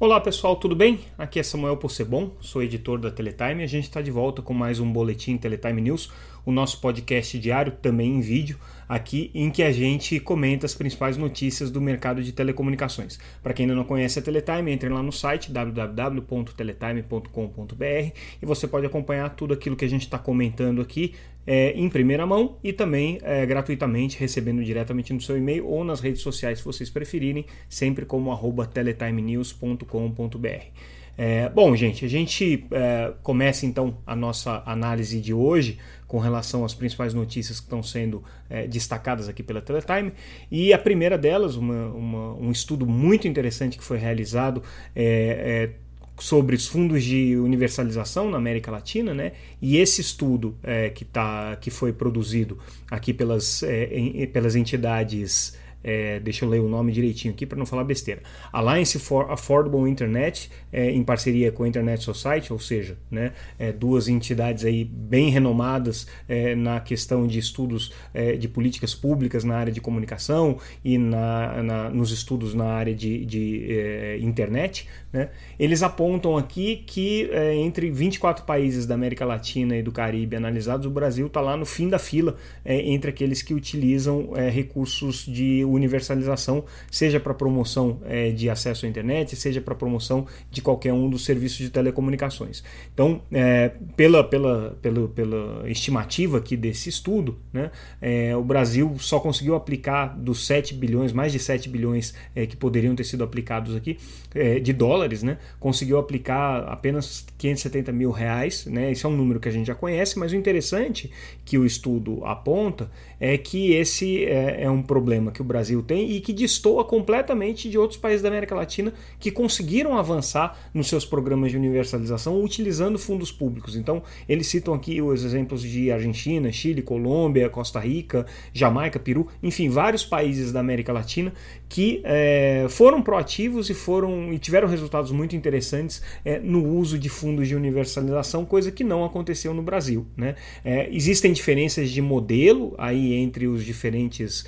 Olá pessoal, tudo bem? Aqui é Samuel Possebon, sou editor da Teletime a gente está de volta com mais um Boletim Teletime News, o nosso podcast diário, também em vídeo, aqui em que a gente comenta as principais notícias do mercado de telecomunicações. Para quem ainda não conhece a Teletime, entre lá no site www.teletime.com.br e você pode acompanhar tudo aquilo que a gente está comentando aqui é, em primeira mão e também é, gratuitamente, recebendo diretamente no seu e-mail ou nas redes sociais, se vocês preferirem, sempre como arroba teletimenews.com.br. É, bom, gente, a gente é, começa então a nossa análise de hoje com relação às principais notícias que estão sendo é, destacadas aqui pela Teletime. E a primeira delas, uma, uma, um estudo muito interessante que foi realizado é, é sobre os fundos de universalização na América Latina, né? E esse estudo é, que, tá, que foi produzido aqui pelas, é, em, pelas entidades é, deixa eu ler o nome direitinho aqui para não falar besteira. Alliance for Affordable Internet, é, em parceria com a Internet Society, ou seja, né, é, duas entidades aí bem renomadas é, na questão de estudos é, de políticas públicas na área de comunicação e na, na nos estudos na área de, de é, internet. Né, eles apontam aqui que entre 24 países da América Latina e do Caribe analisados, o Brasil está lá no fim da fila entre aqueles que utilizam recursos de universalização, seja para promoção é, de acesso à internet, seja para promoção de qualquer um dos serviços de telecomunicações. Então, é, pela, pela, pela, pela estimativa aqui desse estudo, né, é, o Brasil só conseguiu aplicar dos 7 bilhões, mais de 7 bilhões é, que poderiam ter sido aplicados aqui, é, de dólares, né, conseguiu aplicar apenas 570 mil reais. Né, esse é um número que a gente já conhece, mas o interessante que o estudo aponta é que esse é, é um problema que o Brasil Brasil tem e que destoa completamente de outros países da América Latina que conseguiram avançar nos seus programas de universalização utilizando fundos públicos. Então, eles citam aqui os exemplos de Argentina, Chile, Colômbia, Costa Rica, Jamaica, Peru, enfim, vários países da América Latina que é, foram proativos e foram e tiveram resultados muito interessantes é, no uso de fundos de universalização, coisa que não aconteceu no Brasil. Né? É, existem diferenças de modelo aí entre os diferentes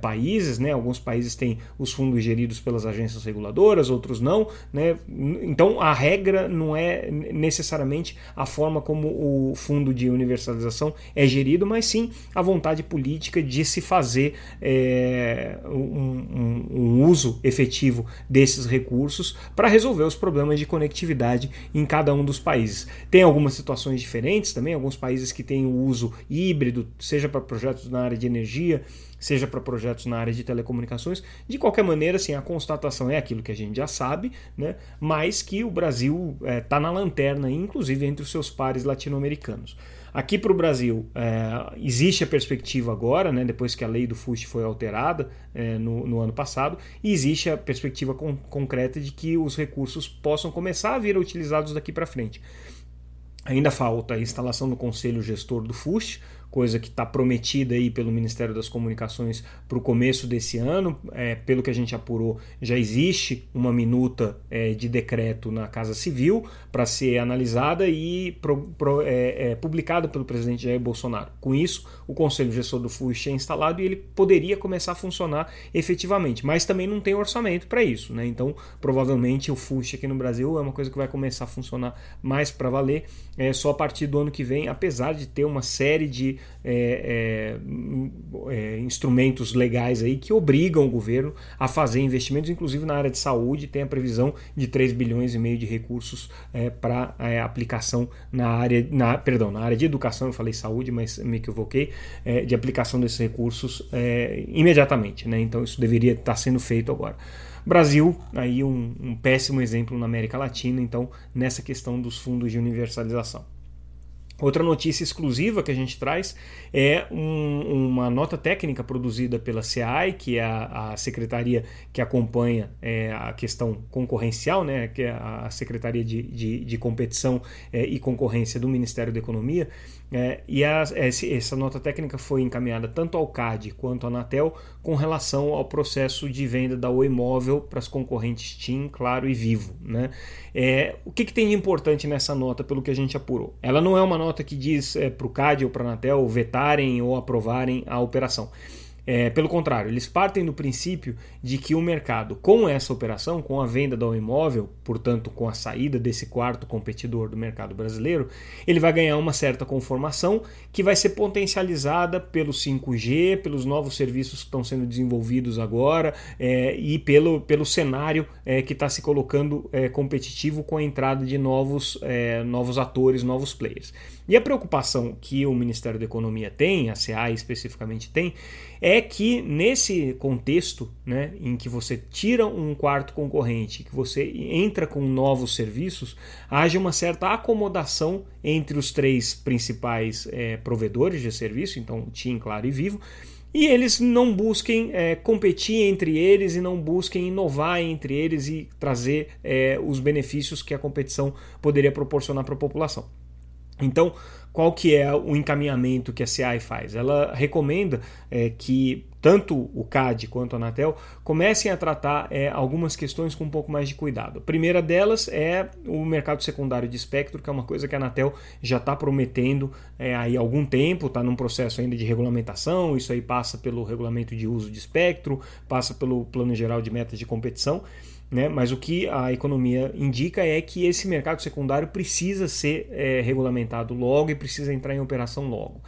países né? Alguns países têm os fundos geridos pelas agências reguladoras, outros não, né? Então a regra não é necessariamente a forma como o fundo de universalização é gerido, mas sim a vontade política de se fazer é, um, um, um uso efetivo desses recursos para resolver os problemas de conectividade em cada um dos países. Tem algumas situações diferentes também, alguns países que têm o uso híbrido, seja para projetos na área de energia, seja para projetos na área de telecomunicações. De qualquer maneira, assim, a constatação é aquilo que a gente já sabe, né? mas que o Brasil está é, tá na lanterna, inclusive entre os seus pares latino-americanos. Aqui para o Brasil, é, existe a perspectiva agora, né, depois que a lei do FUST foi alterada é, no, no, ano passado, e existe a perspectiva con concreta de que os recursos possam começar a vir utilizados daqui para frente. Ainda falta a instalação do conselho gestor do FUST, coisa que está prometida aí pelo Ministério das Comunicações para o começo desse ano. É, pelo que a gente apurou, já existe uma minuta é, de decreto na Casa Civil para ser analisada e pro, pro, é, é, publicada pelo presidente Jair Bolsonaro. Com isso, o Conselho Gestor do FUST é instalado e ele poderia começar a funcionar efetivamente, mas também não tem orçamento para isso. Né? Então, provavelmente, o FUST aqui no Brasil é uma coisa que vai começar a funcionar mais para valer é, só a partir do ano que vem, apesar de ter uma série de é, é, é, instrumentos legais aí que obrigam o governo a fazer investimentos, inclusive na área de saúde, tem a previsão de 3 bilhões e meio de recursos é, para é, aplicação na área, na, perdão, na área de educação, eu falei saúde, mas me equivoquei, de aplicação desses recursos imediatamente. Né? Então isso deveria estar sendo feito agora. Brasil, aí um, um péssimo exemplo na América Latina, então, nessa questão dos fundos de universalização. Outra notícia exclusiva que a gente traz é um, uma nota técnica produzida pela CEAI, que é a, a secretaria que acompanha é, a questão concorrencial, né, que é a Secretaria de, de, de Competição é, e Concorrência do Ministério da Economia. É, e essa nota técnica foi encaminhada tanto ao CAD quanto à Anatel com relação ao processo de venda da Oi Móvel para as concorrentes TIM, Claro e Vivo. Né? É, o que, que, tem de importante nessa nota, pelo que a gente apurou? Ela não é uma nota que diz é, para o CAD ou para a Anatel vetarem ou aprovarem a operação É, pelo contrário, eles partem do princípio de que o mercado, com essa operação, com a venda do imóvel, portanto, com a saída desse quarto competidor do mercado brasileiro, ele vai ganhar uma certa conformação que vai ser potencializada pelo 5G, pelos novos serviços que estão sendo desenvolvidos agora é, e pelo, pelo cenário é, que está se colocando é, competitivo com a entrada de novos, é, novos atores, novos players. E a preocupação que o Ministério da Economia tem, a CA especificamente tem, é que nesse contexto né, em que você tira um quarto concorrente, que você entra com novos serviços, haja uma certa acomodação entre os três principais é, provedores de serviço, então TIM, Claro e Vivo, e eles não busquem é, competir entre eles e não busquem inovar entre eles e trazer é, os benefícios que a competição poderia proporcionar para a população. Então, qual que é o encaminhamento que a CI faz? Ela recomenda é, que tanto o CAD quanto a Anatel comecem a tratar é, algumas questões com um pouco mais de cuidado. A primeira delas é o mercado secundário de espectro, que é uma coisa que a Anatel já está prometendo é, há algum tempo, está num processo ainda de regulamentação, isso aí passa pelo regulamento de uso de espectro, passa pelo plano geral de metas de competição. Né? Mas o que a economia indica é que esse mercado secundário precisa ser é, regulamentado logo e precisa entrar em operação logo.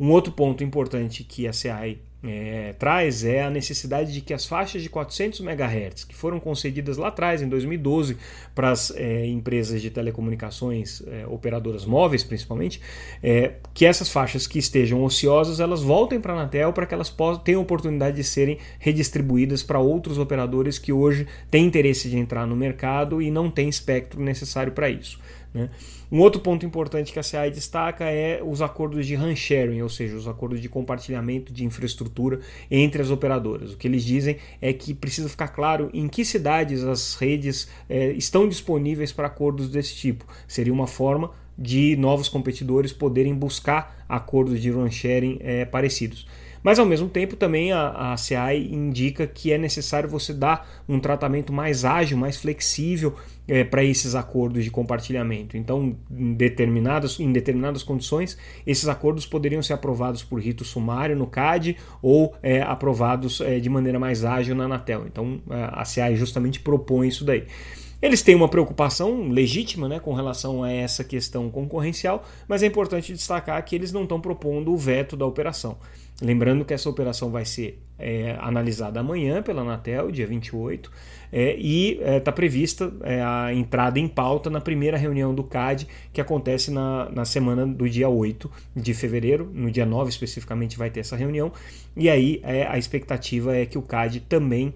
Um outro ponto importante que a CEAI é, traz é a necessidade de que as faixas de 400 MHz, que foram concedidas lá atrás, em 2012, para as é, empresas de telecomunicações, é, operadoras móveis principalmente, é, que essas faixas que estejam ociosas, elas voltem para a Anatel para que elas tenham oportunidade de serem redistribuídas para outros operadores que hoje têm interesse de entrar no mercado e não têm espectro necessário para isso. Né? Um outro ponto importante que a CAI destaca é os acordos de RAN sharing, ou seja, os acordos de compartilhamento de infraestrutura entre as operadoras. O que eles dizem é que precisa ficar claro em que cidades as redes é, estão disponíveis para acordos desse tipo. Seria uma forma de novos competidores poderem buscar acordos de RAN sharing é, parecidos. Mas ao mesmo tempo também a, a CAI indica que é necessário você dar um tratamento mais ágil, mais flexível é, para esses acordos de compartilhamento. Então, em determinadas, em determinadas condições, esses acordos poderiam ser aprovados por rito sumário no CAD ou é, aprovados é, de maneira mais ágil na Anatel. Então, a CAI justamente propõe isso daí. Eles têm uma preocupação legítima né, com relação a essa questão concorrencial, mas é importante destacar que eles não estão propondo o veto da operação. Lembrando que essa operação vai ser é, analisada amanhã pela Anatel, dia 28, é, e está é, prevista é, a entrada em pauta na primeira reunião do CAD, que acontece na, na semana do dia 8 de fevereiro, no dia 9 especificamente vai ter essa reunião, e aí é, a expectativa é que o CAD também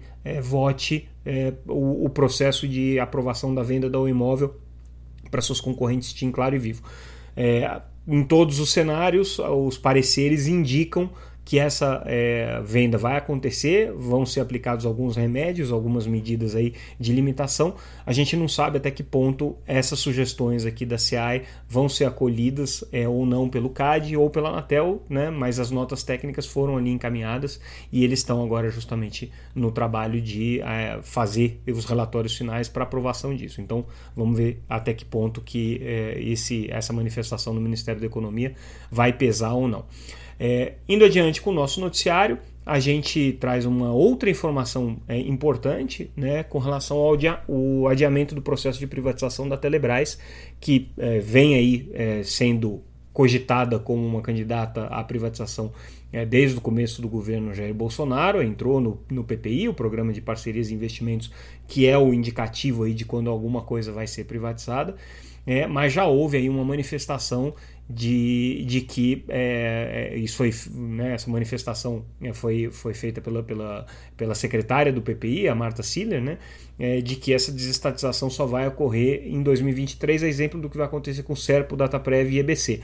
é, o, o, processo de aprovação da venda do imóvel para seus concorrentes TIM Claro e Vivo. em todos os cenários, os pareceres indicam que essa é, venda vai acontecer, vão ser aplicados alguns remédios, algumas medidas aí de limitação. A gente não sabe até que ponto essas sugestões aqui da CI vão ser acolhidas é, ou não pelo CAD ou pela Anatel, né? mas as notas técnicas foram ali encaminhadas e eles estão agora justamente no trabalho de é, fazer os relatórios finais para aprovação disso. Então vamos ver até que ponto que é, esse, essa manifestação do Ministério da Economia vai pesar ou não. É, indo adiante com o nosso noticiário, a gente traz uma outra informação é, importante né, com relação ao adia adiamento do processo de privatização da Telebrás, que é, vem aí é, sendo cogitada como uma candidata à privatização é, desde o começo do governo Jair Bolsonaro, entrou no, no PPI, o Programa de Parcerias e Investimentos, que é o indicativo aí de quando alguma coisa vai ser privatizada, é, mas já houve aí uma manifestação de, de que é, é, isso foi, né, essa manifestação é, foi, foi feita pela, pela, pela secretária do PPI, a Marta Siller, né, é, de que essa desestatização só vai ocorrer em 2023, a exemplo do que vai acontecer com o Serpo, Dataprev e EBC.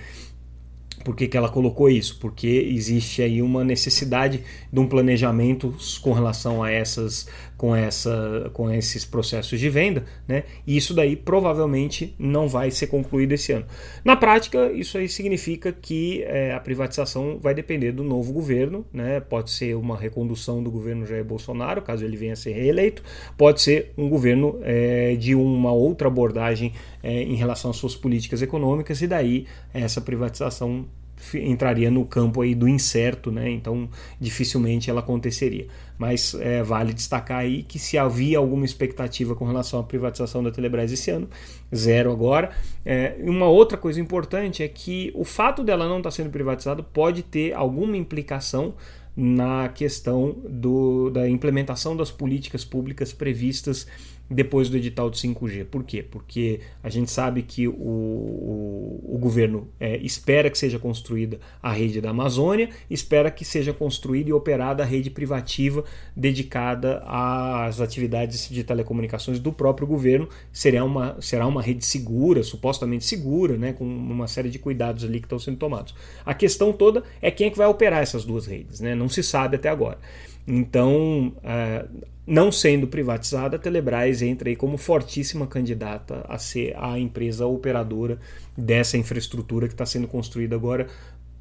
Por que, que ela colocou isso? Porque existe aí uma necessidade de um planejamento com relação a essas, com, essa, com esses processos de venda, né? E isso daí provavelmente não vai ser concluído esse ano. Na prática, isso aí significa que é, a privatização vai depender do novo governo, né? Pode ser uma recondução do governo Jair Bolsonaro, caso ele venha a ser reeleito, pode ser um governo é, de uma outra abordagem é, em relação às suas políticas econômicas, e daí essa privatização entraria no campo aí do incerto, né? Então dificilmente ela aconteceria. Mas é, vale destacar aí que se havia alguma expectativa com relação à privatização da Telebrás esse ano, zero agora. É, uma outra coisa importante é que o fato dela não estar tá sendo privatizada pode ter alguma implicação na questão do, da implementação das políticas públicas previstas depois do edital de 5G. Por quê? Porque a gente sabe que o, o, o governo é, espera que seja construída a rede da Amazônia, espera que seja construída e operada a rede privativa dedicada às atividades de telecomunicações do próprio governo. Será uma, será uma rede segura, supostamente segura, né, com uma série de cuidados ali que estão sendo tomados. A questão toda é quem é que vai operar essas duas redes, né? Não se sabe até agora. Então, é, não sendo privatizada, a Telebrás entra aí como fortíssima candidata a ser a empresa operadora dessa infraestrutura que está sendo construída agora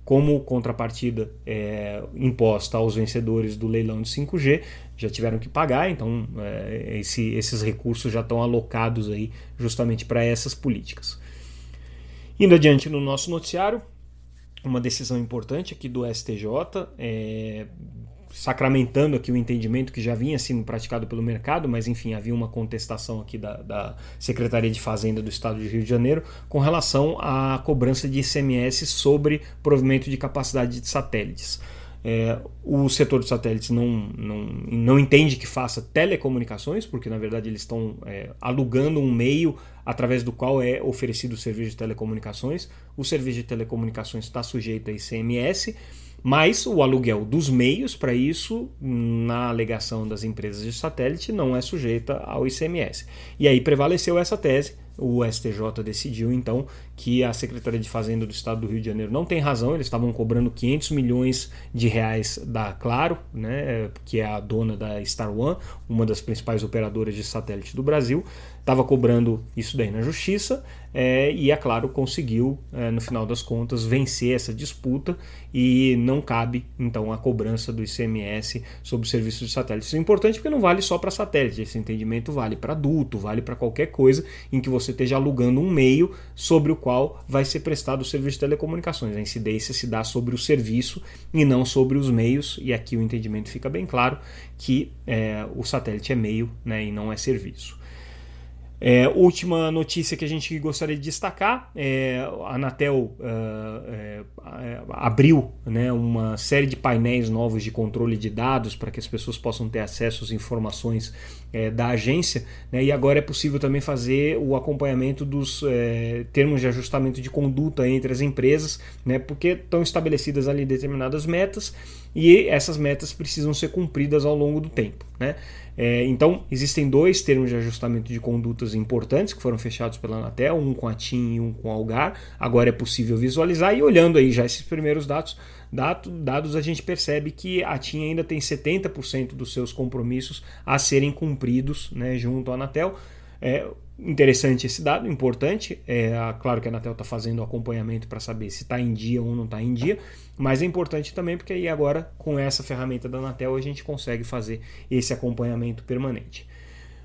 como contrapartida é, imposta aos vencedores do leilão de 5G, já tiveram que pagar, então é, esse, esses recursos já estão alocados aí justamente para essas políticas. Indo adiante no nosso noticiário, uma decisão importante aqui do STJ, é, sacramentando aqui o entendimento que já vinha sendo praticado pelo mercado, mas enfim, havia uma contestação aqui da, da, Secretaria de Fazenda do Estado de Rio de Janeiro com relação à cobrança de ICMS sobre provimento de capacidade de satélites. É, o setor de satélites não, não, não entende que faça telecomunicações, porque na verdade eles estão é, alugando um meio através do qual é oferecido o serviço de telecomunicações. O serviço de telecomunicações está sujeito a ICMS mas o aluguel dos meios para isso, na alegação das empresas de satélite, não é sujeita ao ICMS. E aí prevaleceu essa tese. O STJ decidiu então que a Secretaria de Fazenda do Estado do Rio de Janeiro não tem razão, eles estavam cobrando 500 milhões de reais da Claro, né, que é a dona da Star One, uma das principais operadoras de satélite do Brasil, estava cobrando isso daí na justiça é, e a Claro conseguiu, é, no final das contas, vencer essa disputa. E não cabe então a cobrança do ICMS sobre o serviço de satélite. Isso é importante porque não vale só para satélite, esse entendimento vale para adulto, vale para qualquer coisa em que você esteja alugando um meio sobre o qual vai ser prestado o serviço de telecomunicações. A incidência se dá sobre o serviço e não sobre os meios, e aqui o entendimento fica bem claro que é, o satélite é meio né, e não é serviço. É, última notícia que a gente gostaria de destacar: é, a Anatel uh, é, abriu né, uma série de painéis novos de controle de dados para que as pessoas possam ter acesso às informações é, da agência, né, e agora é possível também fazer o acompanhamento dos é, termos de ajustamento de conduta entre as empresas, né, porque estão estabelecidas ali determinadas metas e essas metas precisam ser cumpridas ao longo do tempo. Né? É, então, existem dois termos de ajustamento de condutas importantes que foram fechados pela Anatel, um com a TIM e um com a Algar. Agora é possível visualizar e olhando aí já esses primeiros dados, dados a gente percebe que a TIM ainda tem 70% dos seus compromissos a serem cumpridos né, junto à Anatel. É interessante esse dado, importante. É, claro que a Anatel está fazendo o acompanhamento para saber se está em dia ou não está em dia, mas é importante também porque aí agora, com essa ferramenta da Anatel, a gente consegue fazer esse acompanhamento permanente.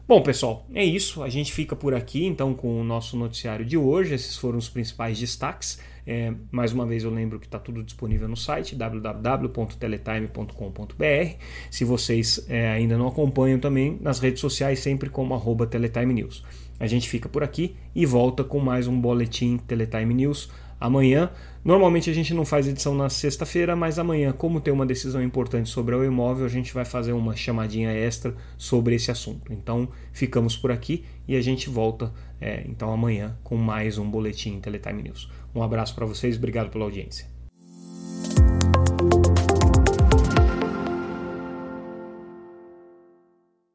Bom, pessoal, é isso. A gente fica por aqui então com o nosso noticiário de hoje. Esses foram os principais destaques. É, mais uma vez eu lembro que está tudo disponível no site www.teletime.com.br. Se vocês é, ainda não acompanham também nas redes sociais, sempre como Teletime News. A gente fica por aqui e volta com mais um boletim Teletime News amanhã. Normalmente a gente não faz edição na sexta-feira, mas amanhã, como tem uma decisão importante sobre o imóvel, a gente vai fazer uma chamadinha extra sobre esse assunto. Então ficamos por aqui e a gente volta é, então amanhã com mais um boletim Teletime News. Um abraço para vocês, obrigado pela audiência.